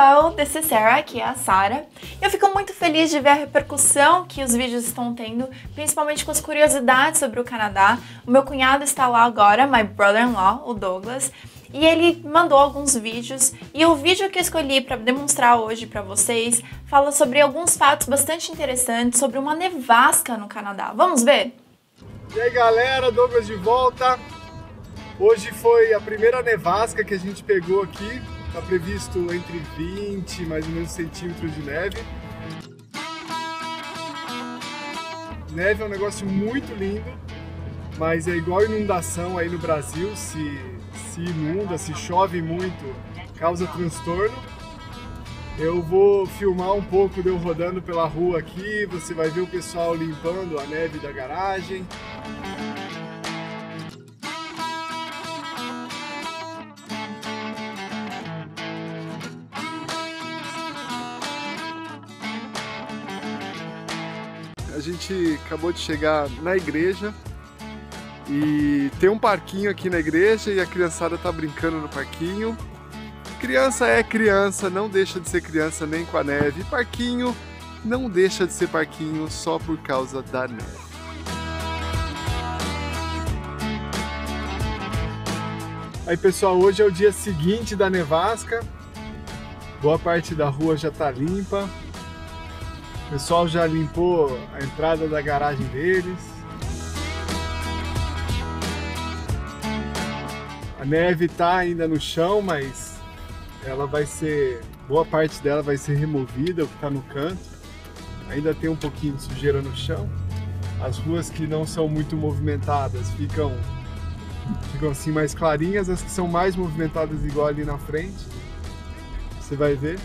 Hello, this is Sarah, aqui é a Sara. Eu fico muito feliz de ver a repercussão que os vídeos estão tendo, principalmente com as curiosidades sobre o Canadá. O meu cunhado está lá agora, my brother-in-law, o Douglas, e ele mandou alguns vídeos. E o vídeo que eu escolhi para demonstrar hoje para vocês fala sobre alguns fatos bastante interessantes sobre uma nevasca no Canadá. Vamos ver? E aí galera, Douglas de volta. Hoje foi a primeira nevasca que a gente pegou aqui Está previsto entre 20 mais ou menos centímetros de neve. Neve é um negócio muito lindo, mas é igual inundação aí no Brasil, se, se inunda, se chove muito, causa transtorno. Eu vou filmar um pouco de eu rodando pela rua aqui, você vai ver o pessoal limpando a neve da garagem. A gente acabou de chegar na igreja e tem um parquinho aqui na igreja e a criançada tá brincando no parquinho. Criança é criança, não deixa de ser criança nem com a neve. parquinho não deixa de ser parquinho só por causa da neve. Aí pessoal, hoje é o dia seguinte da nevasca. Boa parte da rua já tá limpa. O pessoal já limpou a entrada da garagem deles. A neve está ainda no chão, mas ela vai ser, boa parte dela vai ser removida, o que está no canto. Ainda tem um pouquinho de sujeira no chão. As ruas que não são muito movimentadas ficam, ficam assim mais clarinhas, as que são mais movimentadas igual ali na frente. Você vai ver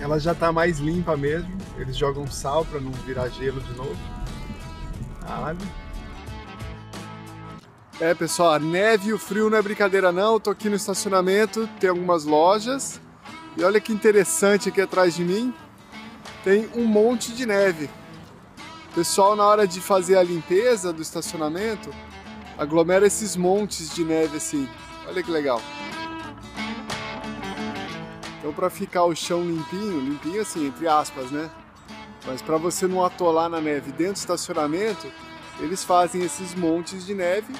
ela já está mais limpa mesmo. Eles jogam sal para não virar gelo de novo. Sabe? É, pessoal, a neve e o frio não é brincadeira não. Eu tô aqui no estacionamento, tem algumas lojas. E olha que interessante aqui atrás de mim. Tem um monte de neve. pessoal, na hora de fazer a limpeza do estacionamento, aglomera esses montes de neve assim. Olha que legal. Então para ficar o chão limpinho, limpinho assim, entre aspas, né? Mas para você não atolar na neve dentro do estacionamento, eles fazem esses montes de neve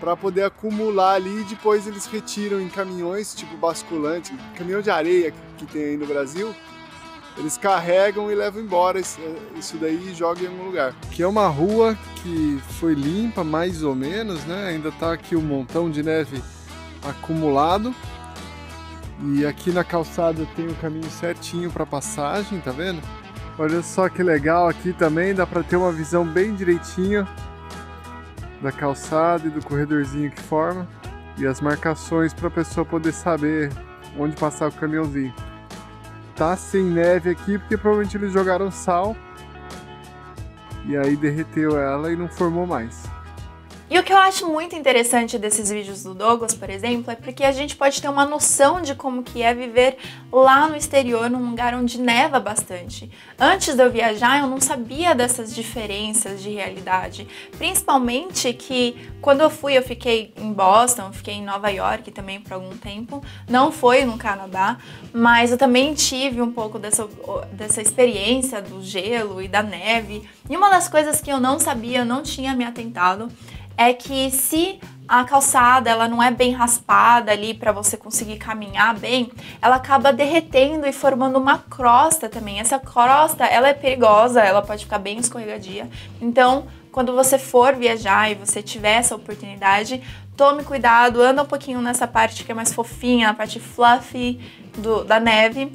para poder acumular ali e depois eles retiram em caminhões tipo basculante, caminhão de areia que tem aí no Brasil. Eles carregam e levam embora isso daí e jogam em algum lugar. Que é uma rua que foi limpa mais ou menos, né? Ainda tá aqui um montão de neve acumulado. E aqui na calçada tem o caminho certinho para passagem, tá vendo? Olha só que legal aqui também, dá para ter uma visão bem direitinho da calçada e do corredorzinho que forma e as marcações para a pessoa poder saber onde passar o caminhãozinho. Tá sem neve aqui porque provavelmente eles jogaram sal e aí derreteu ela e não formou mais. E o que eu acho muito interessante desses vídeos do Douglas, por exemplo, é porque a gente pode ter uma noção de como que é viver lá no exterior, num lugar onde neva bastante. Antes de eu viajar, eu não sabia dessas diferenças de realidade. Principalmente que quando eu fui, eu fiquei em Boston, fiquei em Nova York também por algum tempo. Não foi no Canadá, mas eu também tive um pouco dessa, dessa experiência do gelo e da neve. E uma das coisas que eu não sabia, eu não tinha me atentado, é que se a calçada ela não é bem raspada ali para você conseguir caminhar bem, ela acaba derretendo e formando uma crosta também. Essa crosta ela é perigosa, ela pode ficar bem escorregadia. Então, quando você for viajar e você tiver essa oportunidade, tome cuidado, anda um pouquinho nessa parte que é mais fofinha, a parte fluffy do, da neve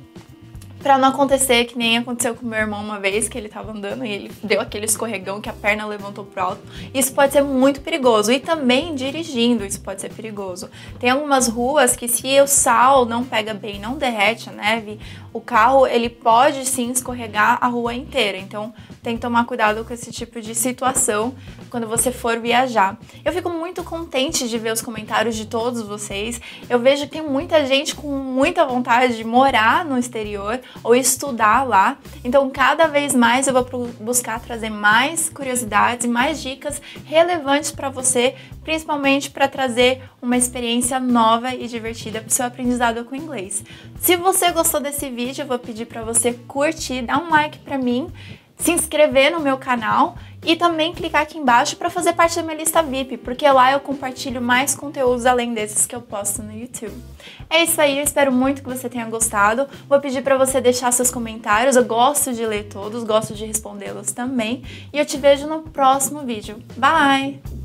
Pra não acontecer que nem aconteceu com meu irmão uma vez, que ele tava andando e ele deu aquele escorregão que a perna levantou pro alto. Isso pode ser muito perigoso. E também dirigindo, isso pode ser perigoso. Tem algumas ruas que se o sal não pega bem, não derrete a neve, o carro ele pode sim escorregar a rua inteira. Então tem que tomar cuidado com esse tipo de situação quando você for viajar. Eu fico muito contente de ver os comentários de todos vocês. Eu vejo que tem muita gente com muita vontade de morar no exterior ou estudar lá. Então, cada vez mais eu vou buscar trazer mais curiosidades e mais dicas relevantes para você, principalmente para trazer uma experiência nova e divertida para o seu aprendizado com inglês. Se você gostou desse vídeo, eu vou pedir para você curtir, dar um like para mim se inscrever no meu canal e também clicar aqui embaixo para fazer parte da minha lista VIP, porque lá eu compartilho mais conteúdos além desses que eu posto no YouTube. É isso aí, eu espero muito que você tenha gostado. Vou pedir para você deixar seus comentários, eu gosto de ler todos, gosto de respondê-los também. E eu te vejo no próximo vídeo. Bye!